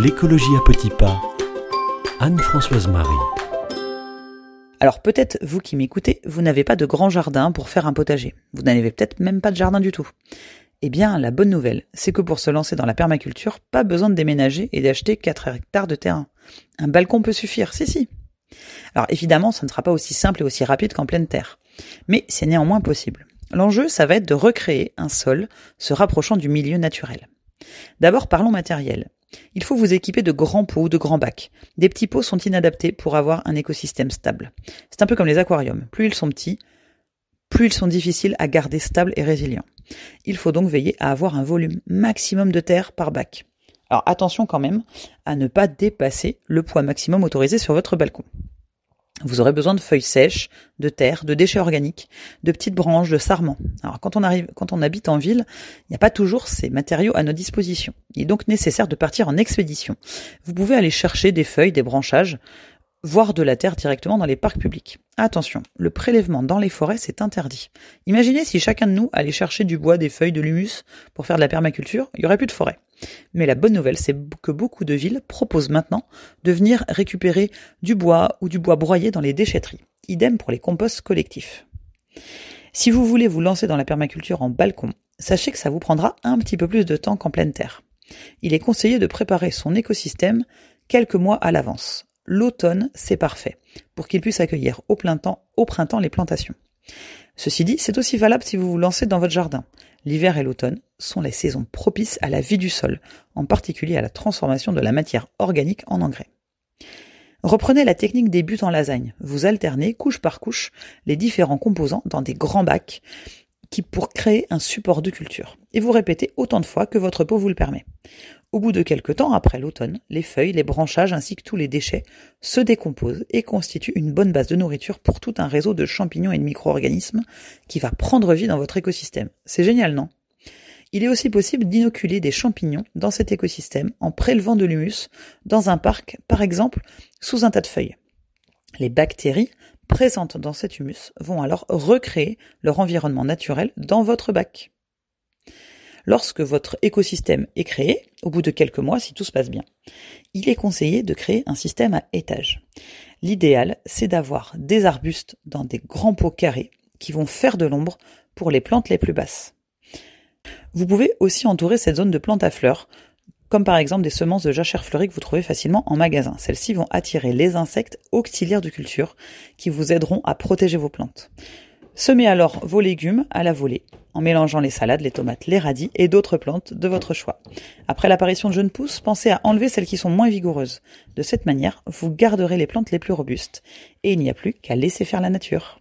L'écologie à petits pas. Anne-Françoise Marie. Alors peut-être vous qui m'écoutez, vous n'avez pas de grand jardin pour faire un potager. Vous n'avez peut-être même pas de jardin du tout. Eh bien, la bonne nouvelle, c'est que pour se lancer dans la permaculture, pas besoin de déménager et d'acheter 4 hectares de terrain. Un balcon peut suffire, si si. Alors évidemment, ça ne sera pas aussi simple et aussi rapide qu'en pleine terre. Mais c'est néanmoins possible. L'enjeu, ça va être de recréer un sol se rapprochant du milieu naturel. D'abord, parlons matériel. Il faut vous équiper de grands pots ou de grands bacs. Des petits pots sont inadaptés pour avoir un écosystème stable. C'est un peu comme les aquariums. Plus ils sont petits, plus ils sont difficiles à garder stables et résilients. Il faut donc veiller à avoir un volume maximum de terre par bac. Alors attention quand même à ne pas dépasser le poids maximum autorisé sur votre balcon. Vous aurez besoin de feuilles sèches, de terre, de déchets organiques, de petites branches, de sarments. Alors quand on arrive, quand on habite en ville, il n'y a pas toujours ces matériaux à nos dispositions. Il est donc nécessaire de partir en expédition. Vous pouvez aller chercher des feuilles, des branchages, voire de la terre directement dans les parcs publics. Attention, le prélèvement dans les forêts, c'est interdit. Imaginez si chacun de nous allait chercher du bois, des feuilles, de l'humus pour faire de la permaculture, il n'y aurait plus de forêt. Mais la bonne nouvelle, c'est que beaucoup de villes proposent maintenant de venir récupérer du bois ou du bois broyé dans les déchetteries. Idem pour les composts collectifs. Si vous voulez vous lancer dans la permaculture en balcon, sachez que ça vous prendra un petit peu plus de temps qu'en pleine terre. Il est conseillé de préparer son écosystème quelques mois à l'avance. L'automne, c'est parfait, pour qu'il puisse accueillir au printemps, au printemps les plantations. Ceci dit, c'est aussi valable si vous vous lancez dans votre jardin. L'hiver et l'automne sont les saisons propices à la vie du sol, en particulier à la transformation de la matière organique en engrais. Reprenez la technique des buts en lasagne. Vous alternez couche par couche les différents composants dans des grands bacs qui pour créer un support de culture. Et vous répétez autant de fois que votre peau vous le permet. Au bout de quelque temps, après l'automne, les feuilles, les branchages ainsi que tous les déchets se décomposent et constituent une bonne base de nourriture pour tout un réseau de champignons et de micro-organismes qui va prendre vie dans votre écosystème. C'est génial, non? Il est aussi possible d'inoculer des champignons dans cet écosystème en prélevant de l'humus dans un parc, par exemple, sous un tas de feuilles. Les bactéries présentes dans cet humus vont alors recréer leur environnement naturel dans votre bac lorsque votre écosystème est créé, au bout de quelques mois, si tout se passe bien, il est conseillé de créer un système à étages. L'idéal, c'est d'avoir des arbustes dans des grands pots carrés qui vont faire de l'ombre pour les plantes les plus basses. Vous pouvez aussi entourer cette zone de plantes à fleurs, comme par exemple des semences de jachère fleurie que vous trouvez facilement en magasin. Celles-ci vont attirer les insectes auxiliaires de culture qui vous aideront à protéger vos plantes. Semez alors vos légumes à la volée, en mélangeant les salades, les tomates, les radis et d'autres plantes de votre choix. Après l'apparition de jeunes pousses, pensez à enlever celles qui sont moins vigoureuses. De cette manière, vous garderez les plantes les plus robustes. Et il n'y a plus qu'à laisser faire la nature.